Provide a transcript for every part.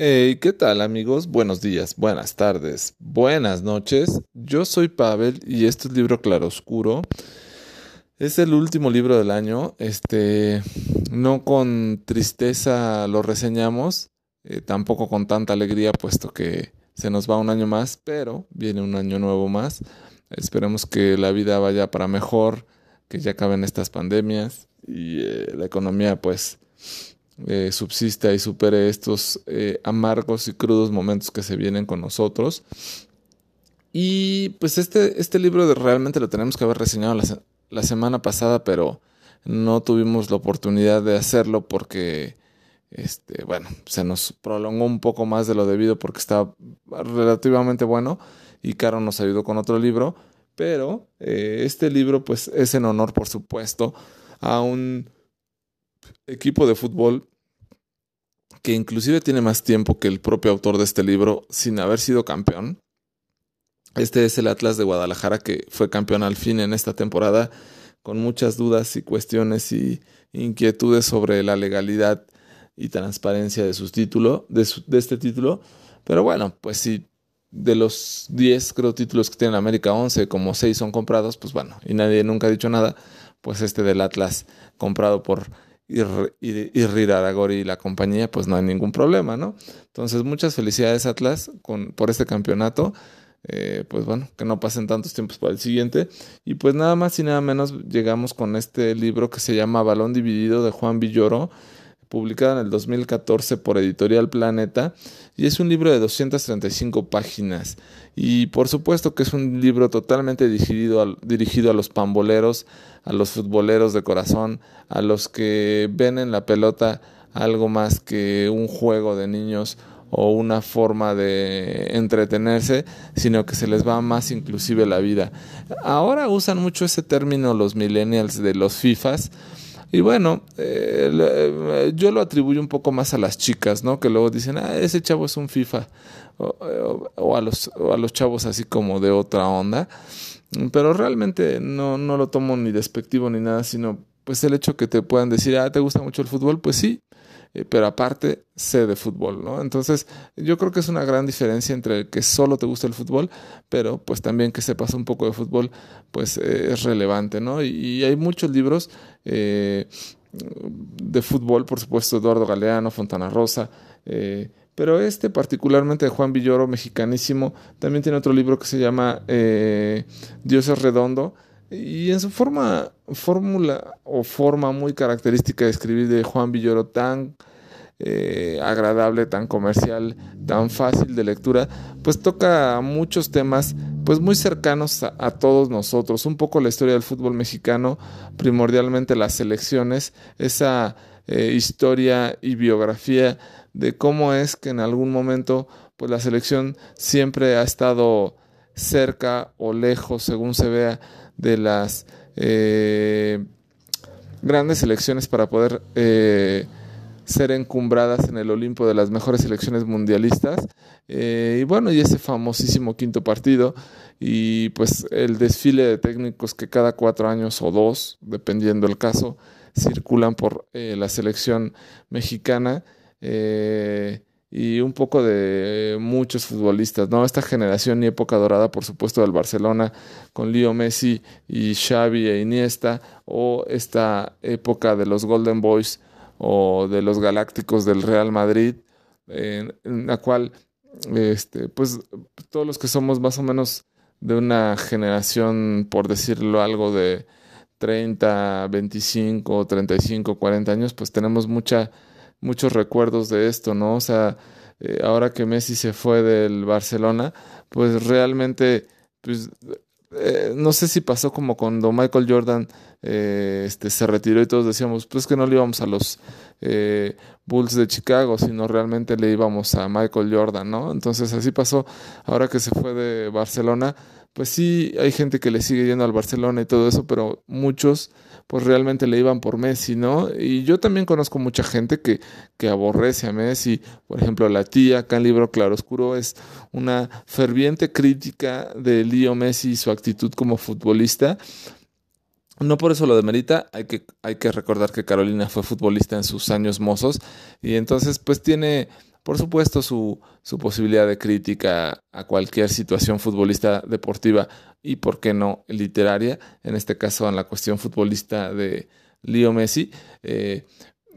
Hey, ¿qué tal amigos? Buenos días, buenas tardes, buenas noches. Yo soy Pavel y este es libro Claroscuro. Es el último libro del año. Este, no con tristeza lo reseñamos, eh, tampoco con tanta alegría, puesto que se nos va un año más, pero viene un año nuevo más. Esperemos que la vida vaya para mejor, que ya acaben estas pandemias y eh, la economía, pues eh, subsista y supere estos eh, amargos y crudos momentos que se vienen con nosotros. Y pues este, este libro realmente lo tenemos que haber reseñado la, semana pasada, pero no tuvimos la oportunidad de hacerlo porque, este, bueno, se nos prolongó un poco más de lo debido porque estaba relativamente bueno y Caro nos ayudó con otro libro. Pero eh, este libro pues es en honor, por supuesto, a un equipo de fútbol que inclusive tiene más tiempo que el propio autor de este libro sin haber sido campeón. Este es el Atlas de Guadalajara que fue campeón al fin en esta temporada con muchas dudas y cuestiones y inquietudes sobre la legalidad y transparencia de su título, de, este título. Pero bueno, pues si de los 10 creo títulos que tiene América 11, como 6 son comprados, pues bueno, y nadie nunca ha dicho nada, pues este del Atlas comprado por y, y, Aragori y la compañía, pues no hay ningún problema, ¿no? Entonces, muchas felicidades Atlas con, por este campeonato. Eh, pues bueno, que no pasen tantos tiempos para el siguiente. Y pues nada más y nada menos llegamos con este libro que se llama Balón Dividido de Juan Villoro publicada en el 2014 por Editorial Planeta, y es un libro de 235 páginas. Y por supuesto que es un libro totalmente dirigido a, dirigido a los pamboleros, a los futboleros de corazón, a los que ven en la pelota algo más que un juego de niños o una forma de entretenerse, sino que se les va más inclusive la vida. Ahora usan mucho ese término los millennials de los FIFAs, y bueno, eh, eh, yo lo atribuyo un poco más a las chicas, ¿no? Que luego dicen, ah, ese chavo es un FIFA. O, a, los, a los chavos así como de otra onda. Pero realmente no, no lo tomo ni despectivo ni nada, sino pues el hecho que te puedan decir, ah, ¿te gusta mucho el fútbol? Pues sí, eh, pero aparte sé de fútbol, ¿no? Entonces yo creo que es una gran diferencia entre el que solo te gusta el fútbol, pero pues también que sepas un poco de fútbol, pues eh, es relevante, ¿no? Y, hay muchos libros eh, de fútbol, por supuesto, Eduardo Galeano, Fontana Rosa, pero este particularmente de Juan Villoro, mexicanísimo, también tiene otro libro que se llama Dios es redondo, y en su forma, fórmula o forma muy característica de escribir de Juan Villoro, tan eh, agradable, tan comercial, tan fácil de lectura, pues toca muchos temas pues muy cercanos a, todos nosotros. Un poco la historia del fútbol mexicano, primordialmente las selecciones, esa eh, historia y biografía de cómo es que en algún momento pues la selección siempre ha estado cerca o lejos, según se vea, de las eh, grandes selecciones para poder eh, ser encumbradas en el Olimpo de las mejores selecciones mundialistas. Eh, y bueno, y ese famosísimo quinto partido y pues el desfile de técnicos que cada cuatro años o dos, dependiendo el caso, circulan por la selección mexicana y un poco de muchos futbolistas, ¿no? Esta generación y época dorada, por supuesto, del Barcelona, con Leo Messi y Xavi e Iniesta, o esta época de los Golden Boys o de los Galácticos del Real Madrid, en, la cual, este, pues, todos los que somos más o menos de una generación, por decirlo algo, de 30, 25, 35, 40 años, pues tenemos mucha muchos recuerdos de esto, ¿no? O sea, eh, ahora que Messi se fue del Barcelona, pues realmente, pues, eh, no sé si pasó como cuando Michael Jordan eh, este, se retiró y todos decíamos, pues que no le íbamos a los Bulls de Chicago, sino realmente le íbamos a Michael Jordan, ¿no? Entonces así pasó ahora que se fue de Barcelona, pues sí, hay gente que le sigue yendo al Barcelona y todo eso, pero muchos pues realmente le iban por Messi, ¿no? Y yo también conozco mucha gente que, que aborrece a Messi. Por ejemplo, la tía acá en Libro Claroscuro es una ferviente crítica de Leo Messi y su actitud como futbolista. No por eso lo demerita, hay que, hay que recordar que Carolina fue futbolista en sus años mozos y entonces pues tiene por supuesto su, su posibilidad de crítica a cualquier situación futbolista deportiva y, por qué no, literaria, en este caso en la cuestión futbolista de Leo Messi. Eh,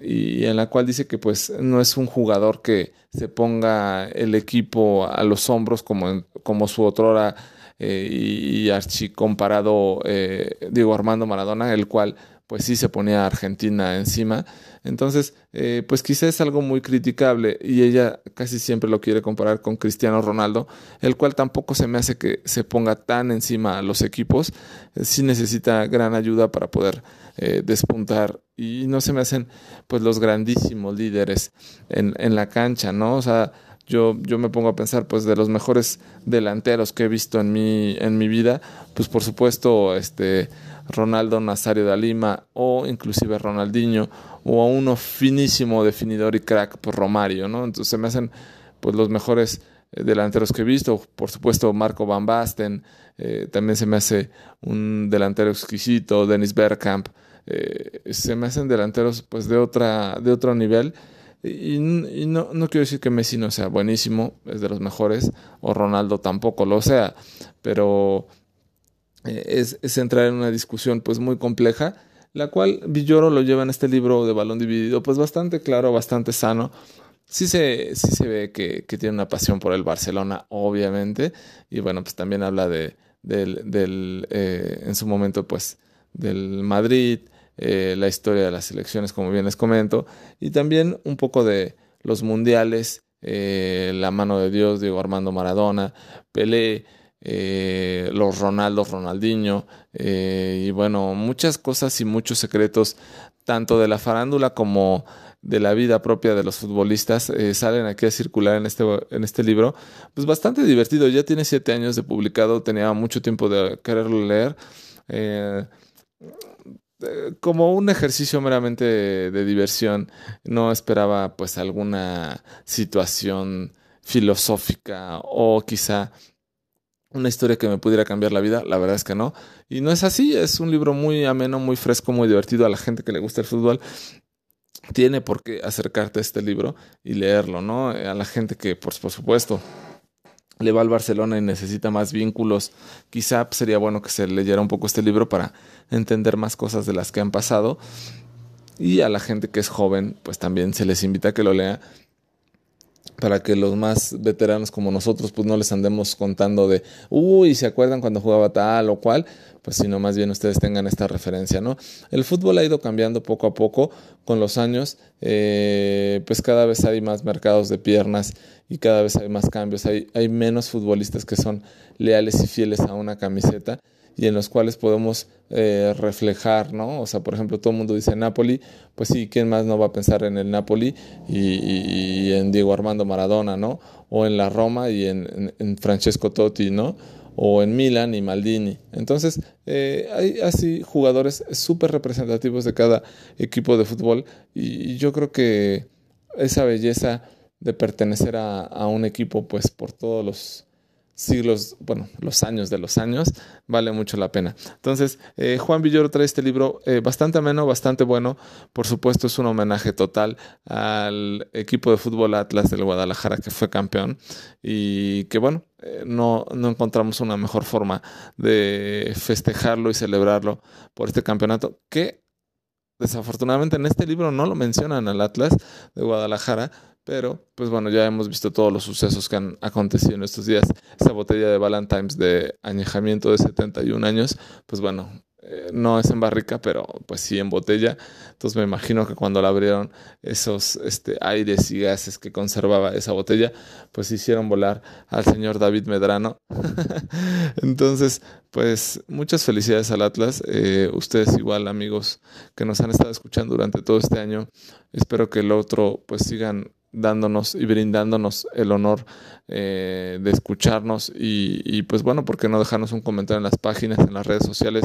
y en la cual dice que pues no es un jugador que se ponga el equipo a los hombros como, como su otrora eh, y, archi comparado eh, Diego Armando Maradona, el cual pues sí se ponía a Argentina encima. Entonces, eh, pues quizá es algo muy criticable y ella casi siempre lo quiere comparar con Cristiano Ronaldo, el cual tampoco se me hace que se ponga tan encima a los equipos, sí necesita gran ayuda para poder despuntar y no se me hacen pues los grandísimos líderes en, en la cancha, ¿no? O sea, yo, yo me pongo a pensar pues de los mejores delanteros que he visto en mi, en mi vida, pues por supuesto este Ronaldo Nazario de Lima o inclusive Ronaldinho o a uno finísimo definidor y crack pues Romario, ¿no? Entonces se me hacen pues los mejores eh, delanteros que he visto, por supuesto Marco Van Basten, eh, también se me hace un delantero exquisito, Dennis Bergkamp, eh, se me hacen delanteros pues de otra de otro nivel y, no, no, quiero decir que Messi no sea buenísimo, es de los mejores, o Ronaldo tampoco lo sea, pero eh, es, es, entrar en una discusión pues muy compleja, la cual Villoro lo lleva en este libro de balón dividido, pues bastante claro, bastante sano. Sí se, sí se ve que, que tiene una pasión por el Barcelona, obviamente, y bueno, pues también habla de, del, del eh, en su momento, pues, del Madrid, eh, la historia de las elecciones, como bien les comento, y también un poco de los mundiales, eh, la mano de Dios, Diego Armando Maradona, Pelé, eh, los Ronaldo, Ronaldinho, y bueno, muchas cosas y muchos secretos, tanto de la farándula como de la vida propia de los futbolistas salen aquí a circular en este, en este libro. Pues bastante divertido, ya tiene siete años de publicado, tenía mucho tiempo de quererlo leer. Como un ejercicio meramente de, diversión. No esperaba pues alguna situación filosófica o quizá una historia que me pudiera cambiar la vida, la verdad es que no. Y no es así, es un libro muy ameno, muy fresco, muy divertido a la gente que le gusta el fútbol. Tiene por qué acercarte a este libro y leerlo, ¿no? A la gente que, por supuesto, le va al Barcelona y necesita más vínculos, quizá sería bueno que se leyera un poco este libro para entender más cosas de las que han pasado. Y a la gente que es joven, pues también se les invita a que lo lea para que los más veteranos como nosotros pues no les andemos contando de, uy, ¿se acuerdan cuando jugaba tal o cual? Pues sino más bien ustedes tengan esta referencia, ¿no? El fútbol ha ido cambiando poco a poco con los años, eh, pues cada vez hay más mercados de piernas y cada vez hay más cambios, hay, hay menos futbolistas que son leales y fieles a una camiseta y en los cuales podemos eh, reflejar, ¿no? O sea, por ejemplo, todo el mundo dice Napoli, pues sí, ¿quién más no va a pensar en el Napoli y, en Diego Armando Maradona, ¿no? O en la Roma y en, Francesco Totti, ¿no? O en Milan y Maldini. Entonces, eh, hay así jugadores súper representativos de cada equipo de fútbol y, yo creo que esa belleza de pertenecer a, a un equipo, pues por todos los siglos, bueno, los años de los años, vale mucho la pena. Entonces, eh, Juan Villoro trae este libro eh, bastante ameno, bastante bueno. Por supuesto, es un homenaje total al equipo de fútbol Atlas del Guadalajara que fue campeón y que, bueno, eh, no, no encontramos una mejor forma de festejarlo y celebrarlo por este campeonato que desafortunadamente en este libro no lo mencionan al Atlas de Guadalajara, pero, pues bueno, ya hemos visto todos los sucesos que han acontecido en estos días. Esta botella de Valentine's de añejamiento de 71 años, pues bueno, eh, no es en barrica, pero pues sí en botella. Entonces me imagino que cuando la abrieron esos este, aires y gases que conservaba esa botella, pues hicieron volar al señor David Medrano. Entonces, pues muchas felicidades al Atlas. Eh, ustedes igual, amigos que nos han estado escuchando durante todo este año. Espero que el otro pues sigan dándonos y brindándonos el honor eh, de escucharnos y, pues bueno, ¿por qué no dejarnos un comentario en las páginas, en las redes sociales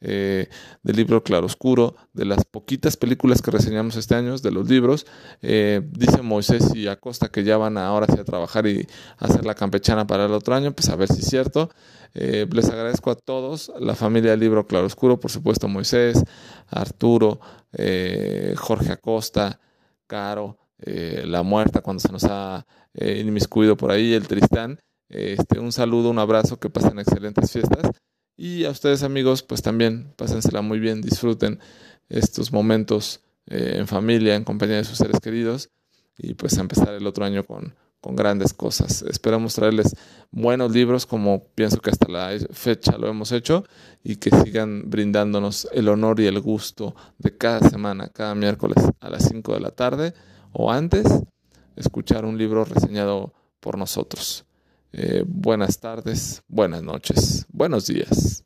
eh, del libro Claroscuro, de las poquitas películas que reseñamos este año, de los libros? Eh, dice Moisés y Acosta que ya van ahora sí a trabajar y hacer la campechana para el otro año, pues a ver si es cierto. les agradezco a todos, la familia del libro Claroscuro, por supuesto Moisés, Arturo, Jorge Acosta, Caro, eh, la muerta cuando se nos ha eh, inmiscuido por ahí, el Tristán. Este, un saludo, un abrazo, que pasen excelentes fiestas. Y a ustedes amigos, pues también pásensela muy bien, disfruten estos momentos eh, en familia, en compañía de sus seres queridos y pues empezar el otro año con, con grandes cosas. Esperamos traerles buenos libros como pienso que hasta la fecha lo hemos hecho y que sigan brindándonos el honor y el gusto de cada semana, cada miércoles a las 5 de la tarde o antes, escuchar un libro reseñado por nosotros. Eh, buenas tardes, buenas noches, buenos días.